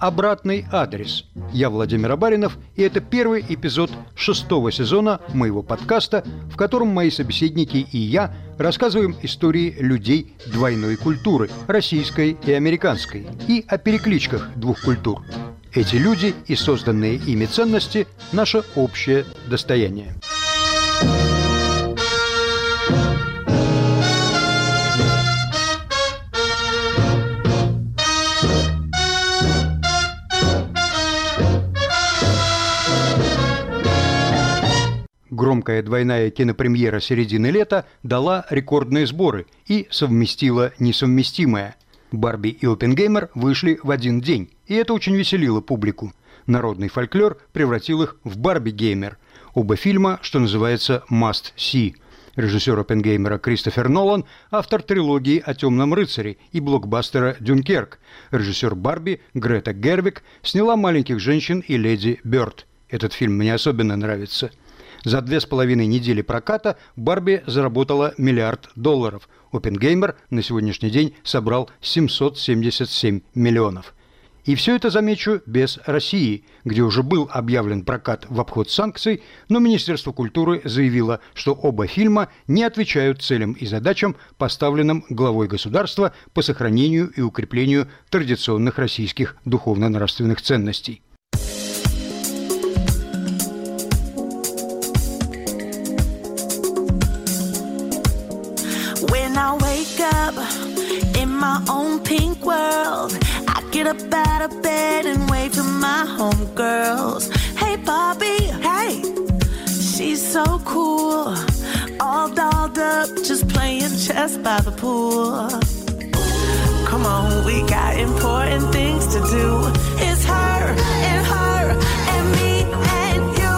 «Обратный адрес». Я Владимир Абаринов, и это первый эпизод шестого сезона моего подкаста, в котором мои собеседники и я рассказываем истории людей двойной культуры – российской и американской, и о перекличках двух культур. Эти люди и созданные ими ценности – наше общее достояние. Громкая двойная кинопремьера середины лета дала рекордные сборы и совместила несовместимое. Барби и Опенгеймер вышли в один день, и это очень веселило публику. Народный фольклор превратил их в Барби-геймер. Оба фильма, что называется, must see. Режиссер Опенгеймера Кристофер Нолан, автор трилогии о «Темном рыцаре» и блокбастера «Дюнкерк». Режиссер Барби Грета Гервик сняла «Маленьких женщин» и «Леди Бёрд». Этот фильм мне особенно нравится – за две с половиной недели проката Барби заработала миллиард долларов. Опенгеймер на сегодняшний день собрал 777 миллионов. И все это, замечу, без России, где уже был объявлен прокат в обход санкций, но Министерство культуры заявило, что оба фильма не отвечают целям и задачам, поставленным главой государства по сохранению и укреплению традиционных российских духовно-нравственных ценностей. Up out of bed and wave to my homegirls. Hey, Bobby, hey, she's so cool. All dolled up, just playing chess by the pool. Come on, we got important things to do. It's her and her and me and you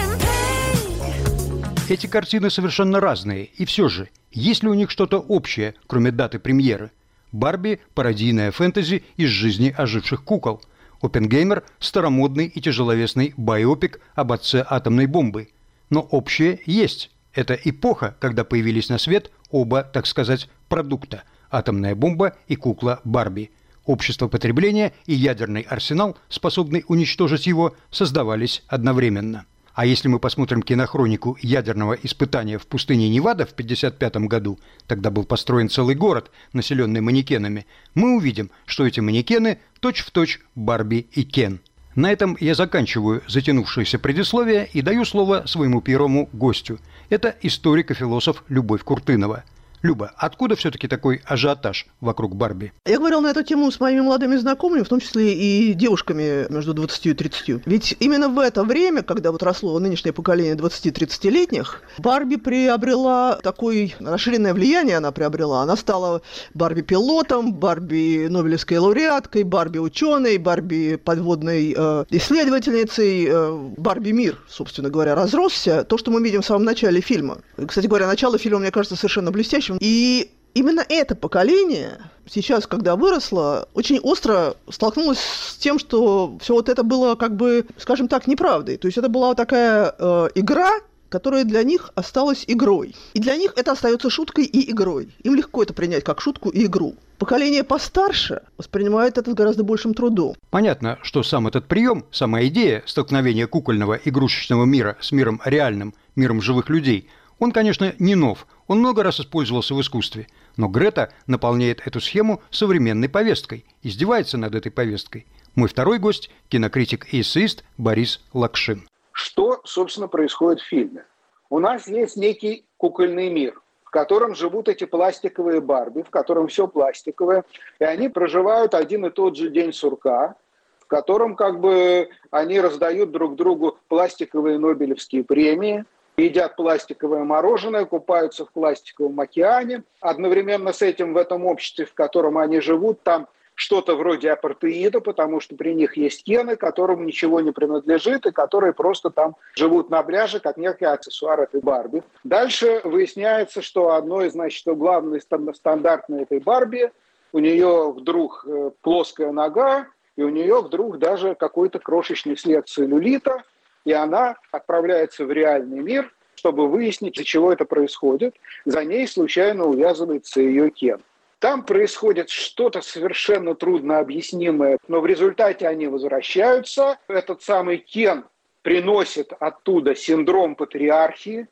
and pink. Эти картины совершенно разные, и все же, есть ли у них что-то общее, кроме даты премьеры – Барби – пародийная фэнтези из жизни оживших кукол. Опенгеймер – старомодный и тяжеловесный байопик об отце атомной бомбы. Но общее есть. Это эпоха, когда появились на свет оба, так сказать, продукта – атомная бомба и кукла Барби. Общество потребления и ядерный арсенал, способный уничтожить его, создавались одновременно. А если мы посмотрим кинохронику ядерного испытания в пустыне Невада в 1955 году, тогда был построен целый город, населенный манекенами, мы увидим, что эти манекены точь-в-точь точь Барби и Кен. На этом я заканчиваю затянувшееся предисловие и даю слово своему первому гостю. Это историк и философ Любовь Куртынова – Люба, откуда все-таки такой ажиотаж вокруг Барби? Я говорил на эту тему с моими молодыми знакомыми, в том числе и девушками между 20 и 30. Ведь именно в это время, когда вот росло нынешнее поколение 20-30-летних, Барби приобрела такое расширенное влияние, она приобрела. Она стала Барби-пилотом, Барби Нобелевской лауреаткой, Барби ученой, Барби подводной э, исследовательницей, э, Барби мир, собственно говоря, разросся. То, что мы видим в самом начале фильма. Кстати говоря, начало фильма, мне кажется, совершенно блестящим будущем. И именно это поколение сейчас, когда выросло, очень остро столкнулось с тем, что все вот это было, как бы, скажем так, неправдой. То есть это была такая э, игра, которая для них осталась игрой. И для них это остается шуткой и игрой. Им легко это принять как шутку и игру. Поколение постарше воспринимает это с гораздо большим трудом. Понятно, что сам этот прием, сама идея столкновения кукольного игрушечного мира с миром реальным, миром живых людей – он, конечно, не нов, он много раз использовался в искусстве, но Грета наполняет эту схему современной повесткой, издевается над этой повесткой. Мой второй гость – кинокритик и эссеист Борис Лакшин. Что, собственно, происходит в фильме? У нас есть некий кукольный мир, в котором живут эти пластиковые Барби, в котором все пластиковое, и они проживают один и тот же день сурка, в котором как бы они раздают друг другу пластиковые Нобелевские премии, едят пластиковое мороженое, купаются в пластиковом океане. Одновременно с этим в этом обществе, в котором они живут, там что-то вроде апартеида, потому что при них есть кены, которым ничего не принадлежит, и которые просто там живут на пляже, как некий аксессуар этой Барби. Дальше выясняется, что одно из, значит, главных стандартной этой Барби, у нее вдруг э, плоская нога, и у нее вдруг даже какой-то крошечный след целлюлита, и она отправляется в реальный мир, чтобы выяснить, из-за чего это происходит. За ней случайно увязывается ее Кен. Там происходит что-то совершенно трудно объяснимое, но в результате они возвращаются. Этот самый Кен приносит оттуда синдром патриархии,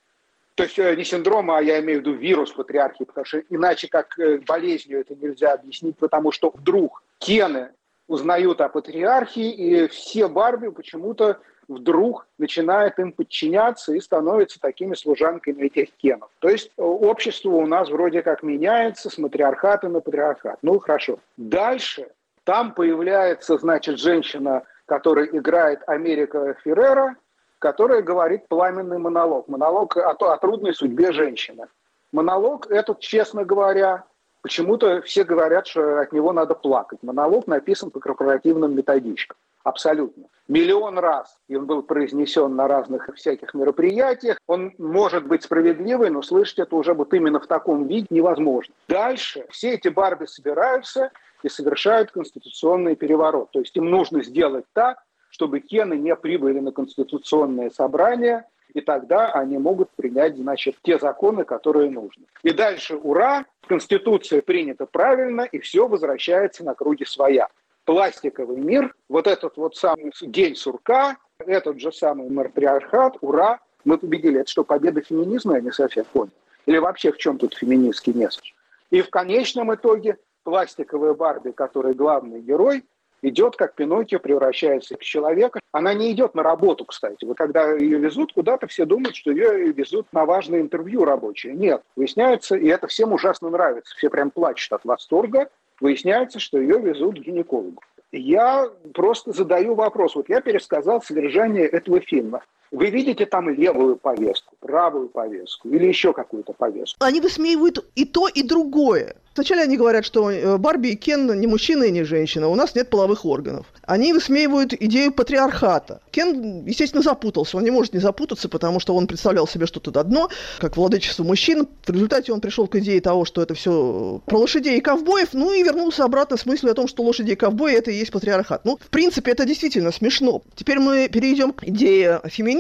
то есть э, не синдром, а я имею в виду вирус патриархии, потому что иначе как э, болезнью это нельзя объяснить, потому что вдруг Кены узнают о патриархии, и все Барби почему-то вдруг начинают им подчиняться и становятся такими служанками этих кенов. То есть э, общество у нас вроде как меняется с матриархата на патриархат. Ну, хорошо. Дальше там появляется, значит, женщина, которая играет Америка Феррера, которая говорит пламенный монолог. Монолог о, о трудной судьбе женщины. Монолог этот, честно говоря, почему-то все говорят, что от него надо плакать. Монолог написан по корпоративным методичкам. Абсолютно. Миллион раз и он был произнесен на разных всяких мероприятиях. Он может быть справедливый, но слышать это уже вот именно в таком виде невозможно. Дальше все эти Барби собираются и совершают конституционный переворот. То есть им нужно сделать так, чтобы Кены не прибыли на конституционное собрание, и тогда они могут принять, значит, те законы, которые нужны. И дальше, ура, Конституция принята правильно, и все возвращается на круги своя пластиковый мир, вот этот вот самый день сурка, этот же самый матриархат, ура, мы победили. Это что, победа феминизма, я не совсем понял. Или вообще в чем тут феминистский месседж? И в конечном итоге пластиковая Барби, которая главный герой, идет как Пиноккио, превращается в человека. Она не идет на работу, кстати. Вот когда ее везут куда-то, все думают, что ее везут на важное интервью рабочее. Нет, выясняется, и это всем ужасно нравится. Все прям плачут от восторга, выясняется, что ее везут к гинекологу. Я просто задаю вопрос. Вот я пересказал содержание этого фильма. Вы видите там левую повестку, правую повестку или еще какую-то повестку? Они высмеивают и то, и другое. Вначале они говорят, что э, Барби и Кен не мужчина и не женщина, у нас нет половых органов. Они высмеивают идею патриархата. Кен, естественно, запутался. Он не может не запутаться, потому что он представлял себе что-то одно, как владычество мужчин. В результате он пришел к идее того, что это все про лошадей и ковбоев, ну и вернулся обратно с мыслью о том, что лошади и ковбои – это и есть патриархат. Ну, в принципе, это действительно смешно. Теперь мы перейдем к идее феминизма.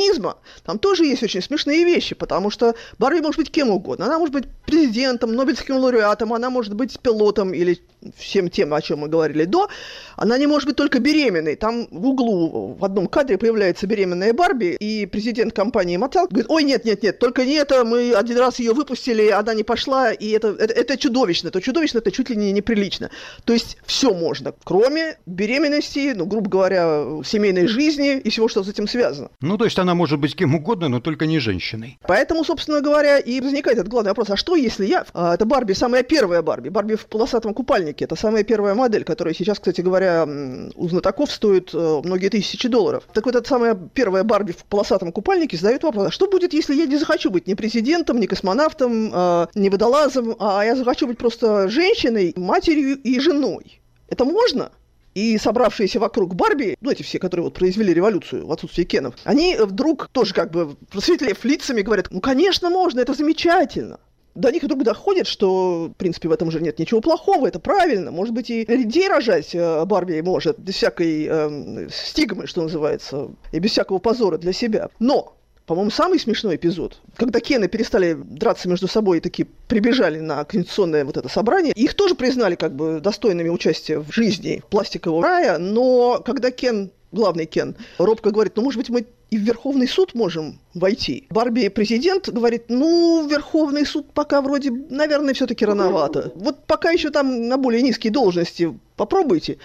Там тоже есть очень смешные вещи, потому что Барби может быть кем угодно. Она может быть президентом, Нобелевским лауреатом, она может быть пилотом или всем тем, о чем мы говорили до, она не может быть только беременной. Там в углу в одном кадре появляется беременная Барби, и президент компании Mattel говорит, ой, нет, нет, нет, только не это, мы один раз ее выпустили, она не пошла, и это, это, это чудовищно, это чудовищно, это чуть ли не неприлично. То есть все можно, кроме беременности, ну, грубо говоря, семейной жизни и всего, что с этим связано. Ну, то есть она может быть кем угодно, но только не женщиной. Поэтому, собственно говоря, и возникает этот главный вопрос, а что если я, а, это Барби, самая первая Барби, Барби в полосатом купальнике, это самая первая модель, которая сейчас, кстати говоря, у знатоков стоит э, многие тысячи долларов. Так вот, эта самая первая Барби в полосатом купальнике задает вопрос, а что будет, если я не захочу быть ни президентом, ни космонавтом, э, ни водолазом, а я захочу быть просто женщиной, матерью и женой? Это можно? И собравшиеся вокруг Барби, ну, эти все, которые вот произвели революцию в отсутствие Кенов, они вдруг тоже как бы просветлев лицами говорят, ну, конечно, можно, это замечательно до них вдруг доходит, что, в принципе, в этом уже нет ничего плохого, это правильно. Может быть, и людей рожать э, Барби может, без всякой э, стигмы, что называется, и без всякого позора для себя. Но по-моему, самый смешной эпизод, когда Кены перестали драться между собой и такие прибежали на конституционное вот это собрание, их тоже признали как бы достойными участия в жизни пластикового рая, но когда Кен главный Кен, робко говорит, ну, может быть, мы и в Верховный суд можем войти. Барби президент говорит, ну, Верховный суд пока вроде, наверное, все-таки рановато. Вот пока еще там на более низкие должности попробуйте.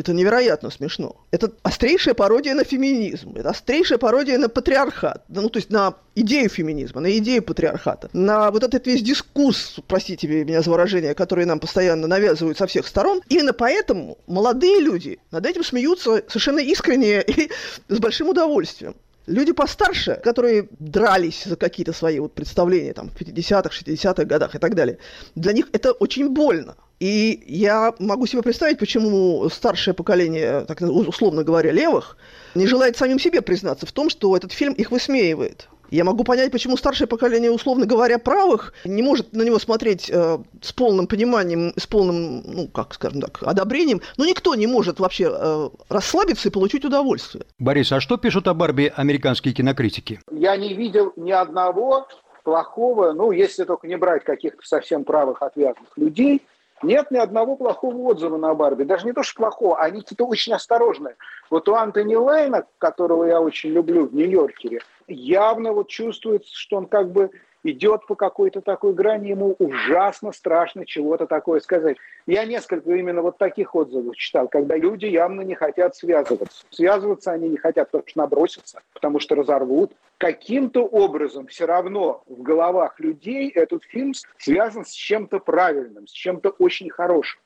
Это невероятно смешно. Это острейшая пародия на феминизм. Это острейшая пародия на патриархат. Ну, то есть на идею феминизма, на идею патриархата. На вот этот весь дискурс, простите меня за выражение, который нам постоянно навязывают со всех сторон. Именно поэтому молодые люди над этим смеются совершенно искренне и с большим удовольствием. Люди постарше, которые дрались за какие-то свои вот представления там, в 50-х, 60-х годах и так далее, для них это очень больно. И я могу себе представить, почему старшее поколение, так условно говоря, левых, не желает самим себе признаться в том, что этот фильм их высмеивает. Я могу понять, почему старшее поколение, условно говоря, правых не может на него смотреть э, с полным пониманием, с полным, ну, как скажем так, одобрением. Но никто не может вообще э, расслабиться и получить удовольствие. Борис, а что пишут о Барби американские кинокритики? Я не видел ни одного плохого, ну, если только не брать каких-то совсем правых отвязных людей, Нет ни одного плохого отзыва на Барби. Даже не то, что плохого, они какие-то очень осторожные. Вот у Антони Лейна, которого я очень люблю в Нью-Йоркере, явно вот чувствуется, что он как бы идет по какой-то такой грани, ему ужасно страшно чего-то такое сказать. Я несколько именно вот таких отзывов читал, когда люди явно не хотят связываться. Связываться они не хотят, потому что набросятся, потому что разорвут. Каким-то образом все равно в головах людей этот фильм связан с чем-то правильным, с чем-то очень хорошим.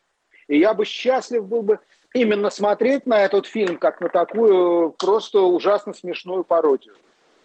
И я бы счастлив был бы именно смотреть на этот фильм как на такую просто ужасно смешную пародию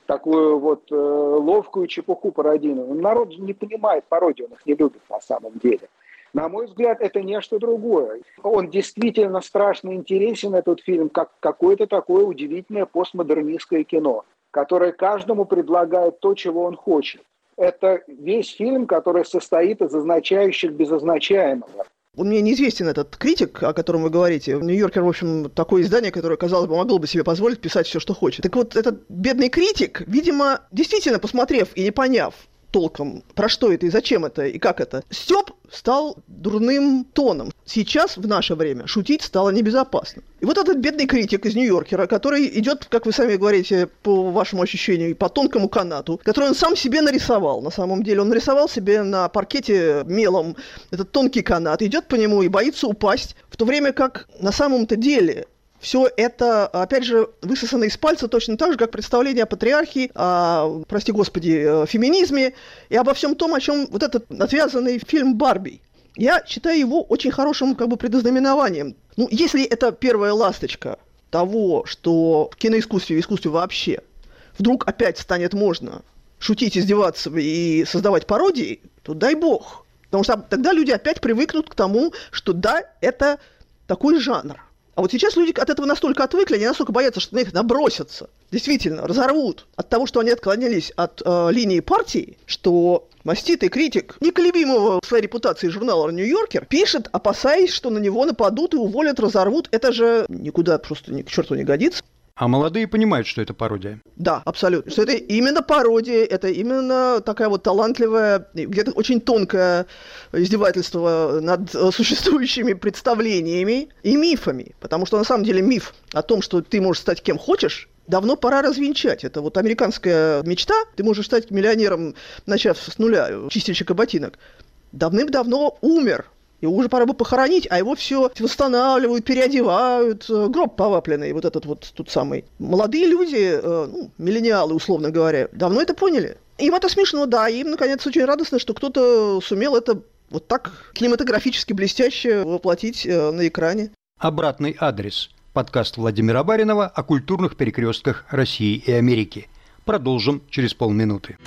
такую вот э, ловкую чепуху пародийную. Народ не понимает пародию, он их не любит на самом деле. На мой взгляд, это нечто другое. Он действительно страшно интересен, этот фильм, как какое-то такое удивительное постмодернистское кино, которое каждому предлагает то, чего он хочет. Это весь фильм, который состоит из означающих без означаемого. Он мне неизвестен, этот критик, о котором вы говорите. Нью-Йоркер, в общем, такое издание, которое, казалось бы, могло бы себе позволить писать все, что хочет. Так вот, этот бедный критик, видимо, действительно посмотрев и не поняв, толком, про что это и зачем это и как это. Степ стал дурным тоном. Сейчас, в наше время, шутить стало небезопасно. И вот этот бедный критик из Нью-Йоркера, который идет, как вы сами говорите, по вашему ощущению, по тонкому канату, который он сам себе нарисовал. На самом деле он нарисовал себе на паркете мелом этот тонкий канат, идет по нему и боится упасть, в то время как на самом-то деле все это, опять же, высосано из пальца точно так же, как представление о патриархии, о, прости господи, э, феминизме и обо всем том, о чем вот этот отвязанный фильм «Барби». Я считаю его очень хорошим как бы предознаменованием. Ну, если это первая ласточка того, что в киноискусстве и искусстве вообще вдруг опять станет можно шутить, издеваться и создавать пародии, то дай бог. Потому что тогда люди опять привыкнут к тому, что да, это такой жанр. А вот сейчас люди от этого настолько отвыкли, они настолько боятся, что на них набросятся, действительно, разорвут от того, что они отклонились от э, линии партии, что маститый критик неколебимого в своей репутации журнала «Нью-Йоркер» пишет, опасаясь, что на него нападут и уволят, разорвут. Это же никуда просто ни к черту не годится. А молодые понимают, что это пародия. Да, абсолютно. Что это именно пародия, это именно такая вот талантливая, где-то очень тонкое издевательство над существующими представлениями и мифами. Потому что на самом деле миф о том, что ты можешь стать кем хочешь, давно пора развенчать. Это вот американская мечта. Ты можешь стать миллионером, начав с нуля, чистильщика ботинок. Давным-давно умер и уже пора бы похоронить, а его все восстанавливают, переодевают, э, гроб повапленный, вот этот вот тут самый. Молодые люди, э, ну, миллениалы, условно говоря, давно это поняли. Им это смешно, да, им, наконец, очень радостно, что кто-то сумел это вот так кинематографически блестяще воплотить э, на экране. Обратный адрес. Подкаст Владимира Баринова о культурных перекрестках России и Америки. Продолжим через полминуты.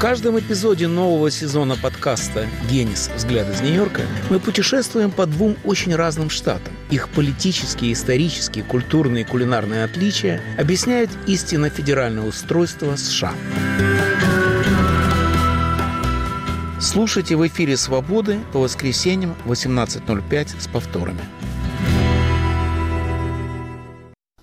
Каждом эпизоде нового сезона подкаста «Генис. Взгляд из Нью-Йорка» мы путешествуем по двум очень разным штатам. Их политические, исторические, культурные и кулинарные отличия объясняют истинно федеральное устройство США. Слушайте в эфире «Свободы» по воскресеньям 18.05 с повторами.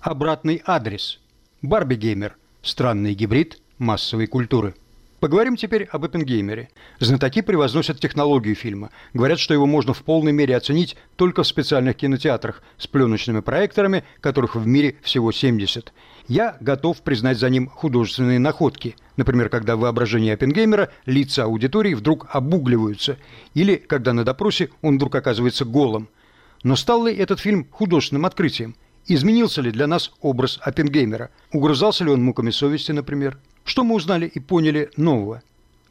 Обратный адрес. Барби Геймер. Странный гибрид массовой культуры. Поговорим теперь об Оппенгеймере. Знатоки превозносят технологию фильма. Говорят, что его можно в полной мере оценить только в специальных кинотеатрах с пленочными проекторами, которых в мире всего 70. Я готов признать за ним художественные находки. Например, когда в воображении Оппенгеймера лица аудитории вдруг обугливаются. Или когда на допросе он вдруг оказывается голым. Но стал ли этот фильм художественным открытием? Изменился ли для нас образ Оппенгеймера? Угрызался ли он муками совести, например? Что мы узнали и поняли нового?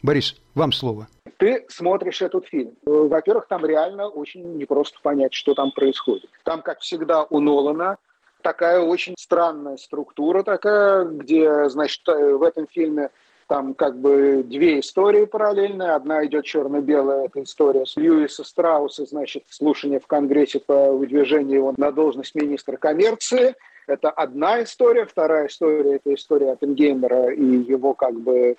Борис, вам слово. Ты смотришь этот фильм. Во-первых, там реально очень непросто понять, что там происходит. Там, как всегда, у Нолана такая очень странная структура такая, где, значит, в этом фильме там как бы две истории параллельные. Одна идет черно-белая, это история с Льюиса Страуса, значит, слушание в Конгрессе по выдвижению его на должность министра коммерции – это одна история. Вторая история – это история Оппенгеймера и его как бы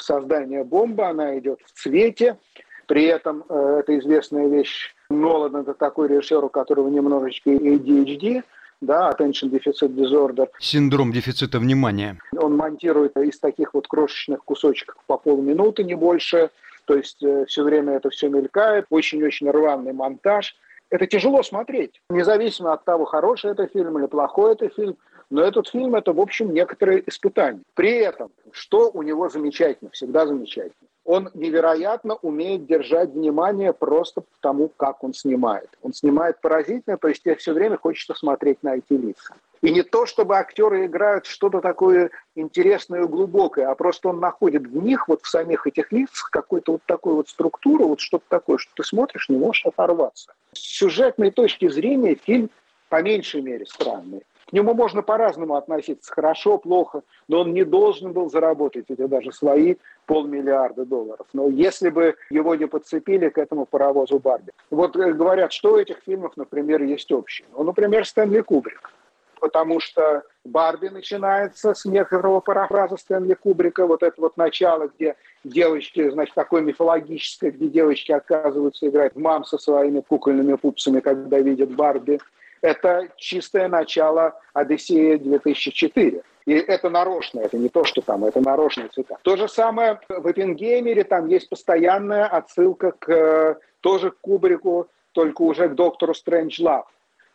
создание бомбы. Она идет в цвете. При этом э, это известная вещь. Нолан – это такой режиссер, у которого немножечко ADHD. Да, attention deficit disorder. Синдром дефицита внимания. Он монтирует из таких вот крошечных кусочков по полминуты, не больше, то есть э, все время это все мелькает, очень-очень рваный монтаж. Это тяжело смотреть, независимо от того, хороший это фильм или плохой это фильм. Но этот фильм – это, в общем, некоторые испытания. При этом, что у него замечательно, всегда замечательно, он невероятно умеет держать внимание просто потому, как он снимает. Он снимает поразительно, то есть тебе все время хочется смотреть на эти лица. И не то, чтобы актеры играют что-то такое интересное и глубокое, а просто он находит в них, вот в самих этих лицах, какую-то вот такую вот структуру, вот что-то такое, что ты смотришь, не можешь оторваться. С сюжетной точки зрения фильм по меньшей мере странный. К нему можно по-разному относиться, хорошо, плохо, но он не должен был заработать эти даже свои полмиллиарда долларов. Но если бы его не подцепили к этому паровозу Барби. Вот э, говорят, что у этих фильмов, например, есть общее. Ну, например, Стэнли Кубрик потому что Барби начинается с некоторого парафраза Стэнли Кубрика, вот это вот начало, где девочки, значит, такое мифологическое, где девочки оказываются играть в мам со своими кукольными пупсами, когда видят Барби. Это чистое начало Одиссея 2004. И это нарочно, это не то, что там, это нарочная цитата. То же самое в Эппенгеймере, там есть постоянная отсылка к э, тоже к Кубрику, только уже к доктору Стрэндж Лав.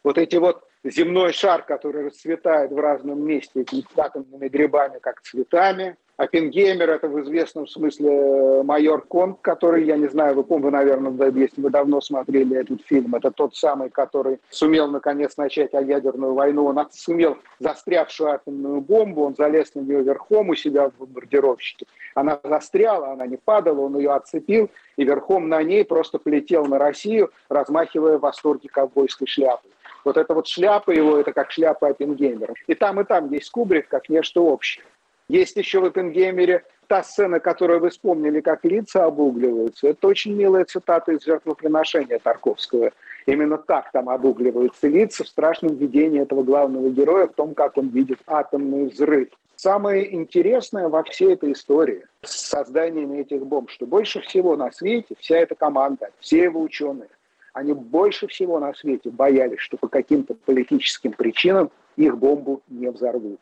Вот эти вот земной шар, который расцветает в разном месте этими атомными грибами, как цветами. Оппенгеймер – это в известном смысле э, майор Конг, который, я не знаю, вы помните, наверное, если вы давно смотрели этот фильм, это тот самый, который сумел, наконец, начать ядерную войну. Он сумел застрявшую атомную бомбу, он залез на нее верхом у себя в бомбардировщике. Она застряла, она не падала, он ее отцепил и верхом на ней просто полетел на Россию, размахивая в восторге ковбойской шляпой. Вот эта вот шляпа его, это как шляпа Оппенгеймера. И там, и там есть Кубрик как нечто общее. Есть еще в Оппенгеймере та сцена, которую вы вспомнили, как лица обугливаются. Это очень милая цитата из жертвоприношения Тарковского. Именно так там обугливаются лица в страшном видении этого главного героя, в том, как он видит атомный взрыв. Самое интересное во всей этой истории с созданием этих бомб, что больше всего на свете вся эта команда, все его ученые, они больше всего на свете боялись, что по каким-то политическим причинам их бомбу не взорвут.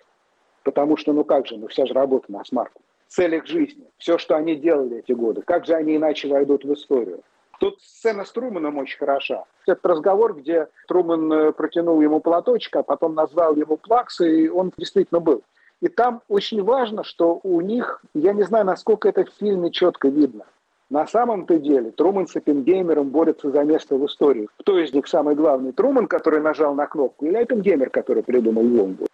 Потому что, ну как же, ну вся же работа на смарку. Цель их жизни, все, что они делали эти годы, как же они иначе войдут в историю. Тут сцена с Труманом очень хороша. Этот разговор, где Труман э, протянул ему платочек, а потом назвал ему плакс, и он действительно был. И там очень важно, что у них, я не знаю, насколько это в фильме четко видно, на самом-то деле Труман с Оппенгеймером борются за место в истории. Кто из них самый главный? Труман, который нажал на кнопку, или Оппенгеймер, который придумал бомбу?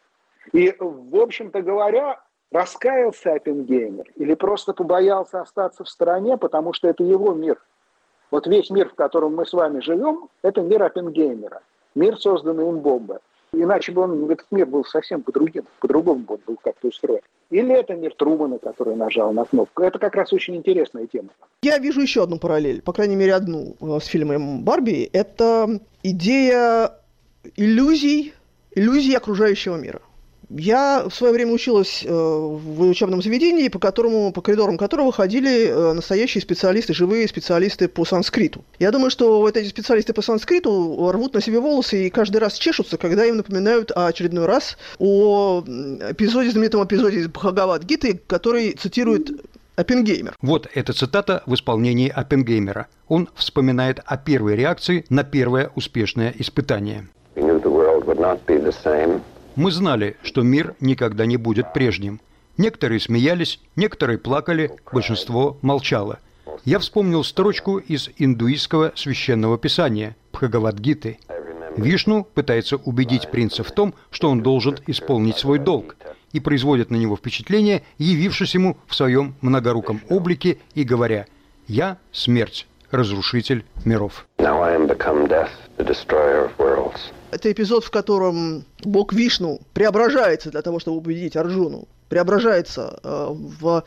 И, в общем-то говоря, раскаялся Оппенгеймер или просто побоялся остаться в стороне, потому что это его мир. Вот весь мир, в котором мы с вами живем, это мир Оппенгеймера. Мир, созданный им бомбой. Иначе бы он, этот мир был совсем по-другому, по-другому бы он был как-то устроен. Или это мир Трумана, который нажал на кнопку. Это как раз очень интересная тема. Я вижу еще одну параллель, по крайней мере одну э, с фильмом «Барби». Это идея иллюзий, иллюзий окружающего мира. Я в свое время училась э, в учебном заведении, по, которому, по коридорам которого ходили э, настоящие специалисты, живые специалисты по санскриту. Я думаю, что вот эти специалисты по санскриту рвут на себе волосы и каждый раз чешутся, когда им напоминают очередной раз о эпизоде, знаменитом эпизоде из Бхагават Гиты, который цитирует Оппенгеймер. Вот эта цитата в исполнении Оппенгеймера. Он вспоминает о первой реакции на первое успешное испытание. Мы знали, что мир никогда не будет прежним. Некоторые смеялись, некоторые плакали, большинство молчало. Я вспомнил строчку из индуистского священного писания Бхагавадгиты. Вишну пытается убедить принца в том, что он должен исполнить свой долг, и производит на него впечатление, явившись ему в своем многоруком облике и говоря «Я – смерть, разрушитель миров». Это эпизод, в котором бог Вишну преображается для того, чтобы убедить Арджуну, преображается э, в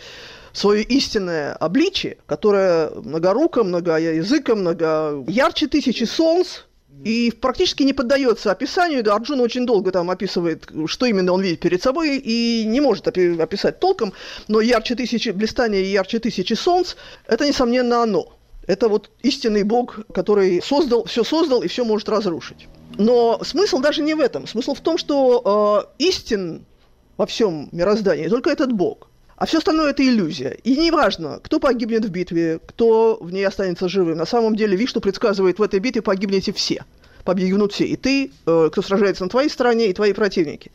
свое истинное обличие, которое многоруко, многоязыко, много ярче тысячи солнц, и практически не поддается описанию. Да, Арджуна очень долго там описывает, что именно он видит перед собой, и не может описать толком, но ярче тысячи, блистание и ярче тысячи солнц – это, несомненно, оно. Это вот истинный Бог, который создал, все создал и все может разрушить. Но смысл даже не в этом. Смысл в том, что э, истин во всем мироздании только этот Бог. А все остальное это иллюзия. И неважно, кто погибнет в битве, кто в ней останется живым. На самом деле, Вишну предсказывает, в этой битве погибнете все. Погибнут все. И ты, э, кто сражается на твоей стороне, и твои противники.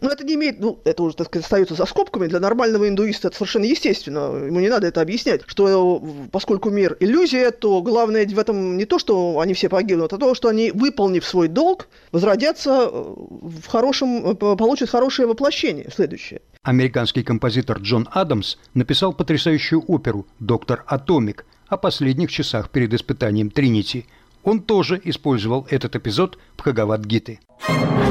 Но это не имеет, ну, это уже, так сказать, остается за скобками. Для нормального индуиста это совершенно естественно. Ему не надо это объяснять, что поскольку мир иллюзия, то главное в этом не то, что они все погибнут, а то, что они, выполнив свой долг, возродятся э, в хорошем, э, получат хорошее воплощение следующее. Американский композитор Джон Адамс написал потрясающую оперу «Доктор Атомик» о последних часах перед испытанием Тринити. Он тоже использовал этот эпизод Бхагавад-гиты. есть ты,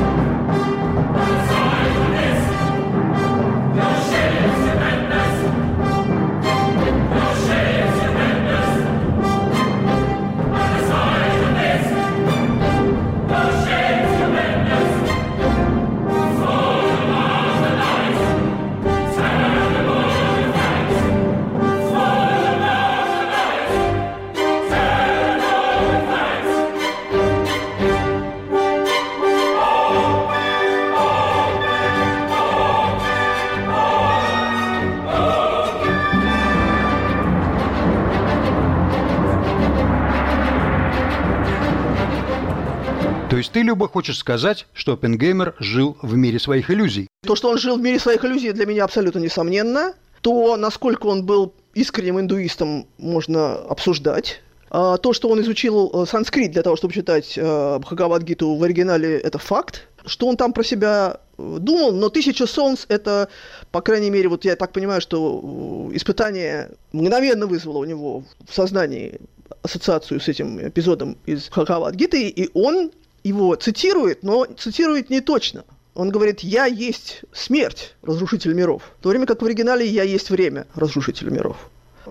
Люба, хочешь сказать, что Оппенгеймер жил в мире своих иллюзий? То, что он жил в мире своих иллюзий, для меня абсолютно несомненно. То, насколько он был искренним индуистом, можно обсуждать. А то, что он изучил э, санскрит для того, чтобы читать э, Бхагавадгиту в оригинале, это факт. Что он там про себя э, думал, но «Тысяча солнц» — это, по крайней мере, вот я так понимаю, что испытание мгновенно вызвало у него в сознании ассоциацию с этим эпизодом из Бхагавадгиты, и он его цитирует, но цитирует не точно. Он говорит, я есть смерть, разрушитель миров, в то время как в оригинале я есть время, разрушитель миров.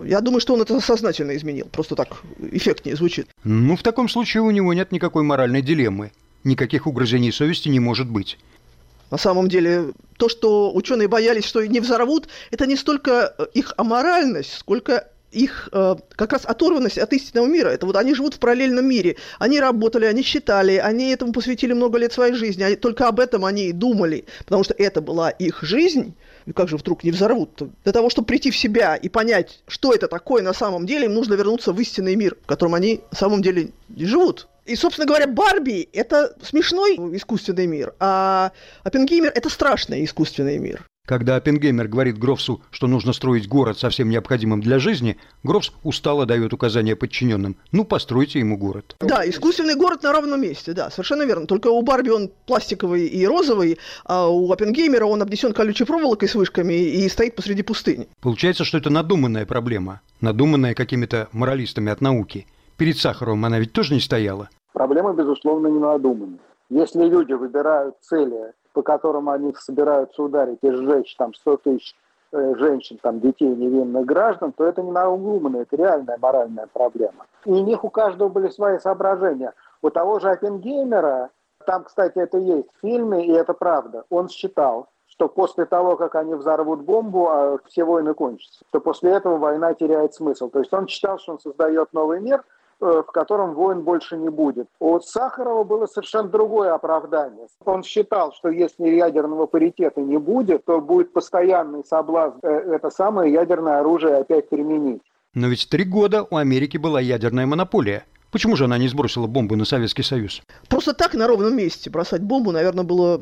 Я думаю, что он это сознательно изменил, просто так эффектнее звучит. Ну, в таком случае у него нет никакой моральной дилеммы. Никаких угрызений совести не может быть. На самом деле, то, что ученые боялись, что не взорвут, это не столько их аморальность, сколько их э, как раз оторванность от истинного мира. Это вот они живут в параллельном мире. Они работали, они считали, они этому посвятили много лет своей жизни. Они, только об этом они и думали, потому что это была их жизнь. И как же вдруг не взорвут? -то? Для того, чтобы прийти в себя и понять, что это такое на самом деле, им нужно вернуться в истинный мир, в котором они на самом деле живут. И, собственно говоря, Барби – это смешной искусственный мир, а Оппенгеймер – это страшный искусственный мир. Когда Оппенгеймер говорит Грофсу, что нужно строить город со всем необходимым для жизни, Грофс устало дает указания подчиненным. Ну, постройте ему город. Да, искусственный город на ровном месте, да, совершенно верно. Только у Барби он пластиковый и розовый, а у Оппенгеймера он обнесен колючей проволокой с вышками и стоит посреди пустыни. Получается, что это надуманная проблема, надуманная какими-то моралистами от науки. Перед Сахаровым она ведь тоже не стояла. Проблема, безусловно, не надуманная. Если люди выбирают цели по которым они собираются ударить и сжечь там 100 тысяч э, женщин, там, детей, невинных граждан, то это не надуманно, это реальная моральная проблема. И у них у каждого были свои соображения. У того же Оппенгеймера, там, кстати, это есть в фильме, и это правда, он считал, что после того, как они взорвут бомбу, а все войны кончатся, то после этого война теряет смысл. То есть он считал, что он создает новый мир – в котором войн больше не будет. У Сахарова было совершенно другое оправдание. Он считал, что если ядерного паритета не будет, то будет постоянный соблазн э, это самое ядерное оружие опять применить. Но ведь три года у Америки была ядерная монополия. Почему же она не сбросила бомбы на Советский Союз? Просто так на ровном месте бросать бомбу, наверное, было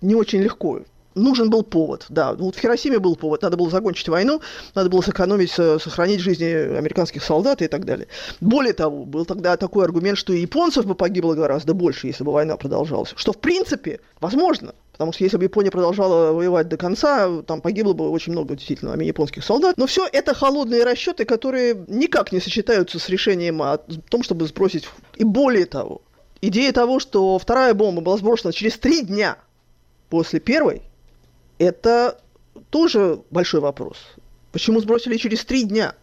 не очень легко нужен был повод, да. Вот в Хиросиме был повод, надо было закончить войну, надо было сэкономить, сохранить жизни американских солдат и так далее. Более того, был тогда такой аргумент, что и японцев бы погибло гораздо больше, если бы война продолжалась. Что, в принципе, возможно, Потому что если бы Япония продолжала воевать до конца, там погибло бы очень много действительно японских солдат. Но все это холодные расчеты, которые никак не сочетаются с решением о том, чтобы сбросить. И более того, идея того, что вторая бомба была сброшена через три дня после первой, это тоже большой вопрос. Почему сбросили через три дня?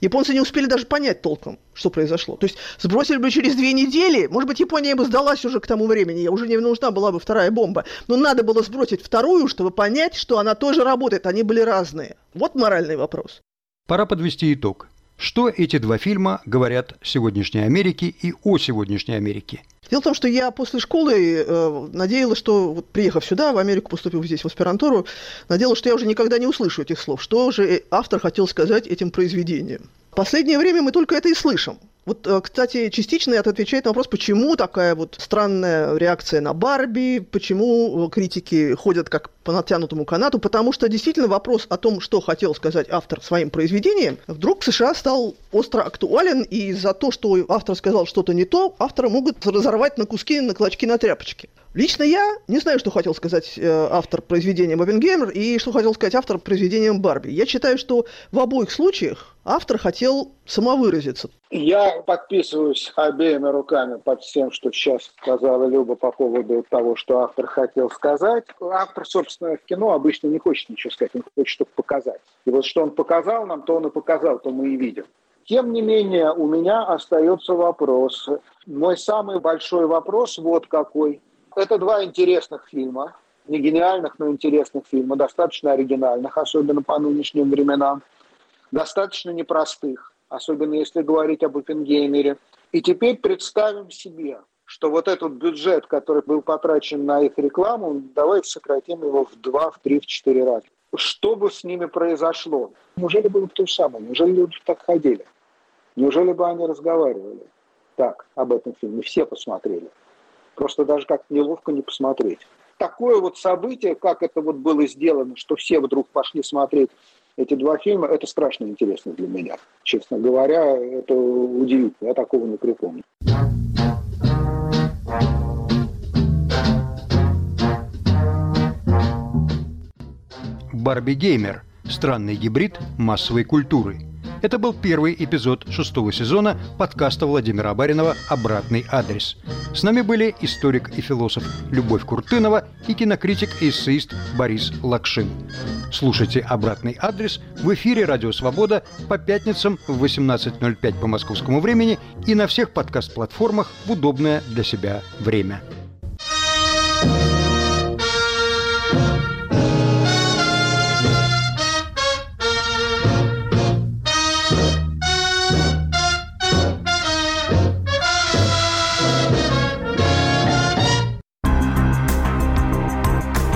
Японцы не успели даже понять толком, что произошло. То есть сбросили бы через две недели, может быть, Япония бы сдалась уже к тому времени, уже не нужна была бы вторая бомба. Но надо было сбросить вторую, чтобы понять, что она тоже работает, они были разные. Вот моральный вопрос. Пора подвести итог. Что эти два фильма говорят сегодняшней Америке и о сегодняшней Америке? Дело в том, что я после школы э, надеялась, что, вот, приехав сюда, в Америку, поступив здесь в аспирантуру, надеялась, что я уже никогда не услышу этих слов. Что же автор хотел сказать этим произведением? В последнее время мы только это и слышим. Вот, э, кстати, частично это отвечает на вопрос, почему такая вот странная реакция на Барби, почему э, критики ходят как по натянутому канату, потому что действительно вопрос о том, что хотел сказать автор своим произведением, вдруг в США стал остро актуален, и за то, что автор сказал что-то не то, автора могут разорвать на куски, на клочки, на тряпочки. Лично я не знаю, что хотел сказать э, автор произведения Бабингеймер и что хотел сказать автор произведения Барби. Я считаю, что в обоих случаях автор хотел самовыразиться. Я подписываюсь обеими руками под всем, что сейчас сказала Люба по поводу того, что автор хотел сказать. Автор, собственно, в кино обычно не хочет ничего сказать, он хочет только показать. И вот что он показал нам, то он и показал, то мы и видим. Тем не менее, у меня остается вопрос. Мой самый большой вопрос вот какой – это два интересных фильма, не гениальных, но интересных фильма, достаточно оригинальных, особенно по нынешним временам, достаточно непростых, особенно если говорить об Оппенгеймере. И теперь представим себе, что вот этот бюджет, который был потрачен на их рекламу, давайте сократим его в два, в три, в четыре раза. Что бы с ними произошло? Неужели было бы то же самое? Неужели люди так ходили? Неужели бы они разговаривали так об этом фильме? Все посмотрели. Просто даже как-то неловко не посмотреть. Такое вот событие, как это вот было сделано, что все вдруг пошли смотреть эти два фильма, это страшно интересно для меня. Честно говоря, это удивительно. Я такого не припомню. Барби Геймер – странный гибрид массовой культуры – это был первый эпизод шестого сезона подкаста Владимира Баринова «Обратный адрес». С нами были историк и философ Любовь Куртынова и кинокритик и эссеист Борис Лакшин. Слушайте «Обратный адрес» в эфире «Радио Свобода» по пятницам в 18.05 по московскому времени и на всех подкаст-платформах в удобное для себя время.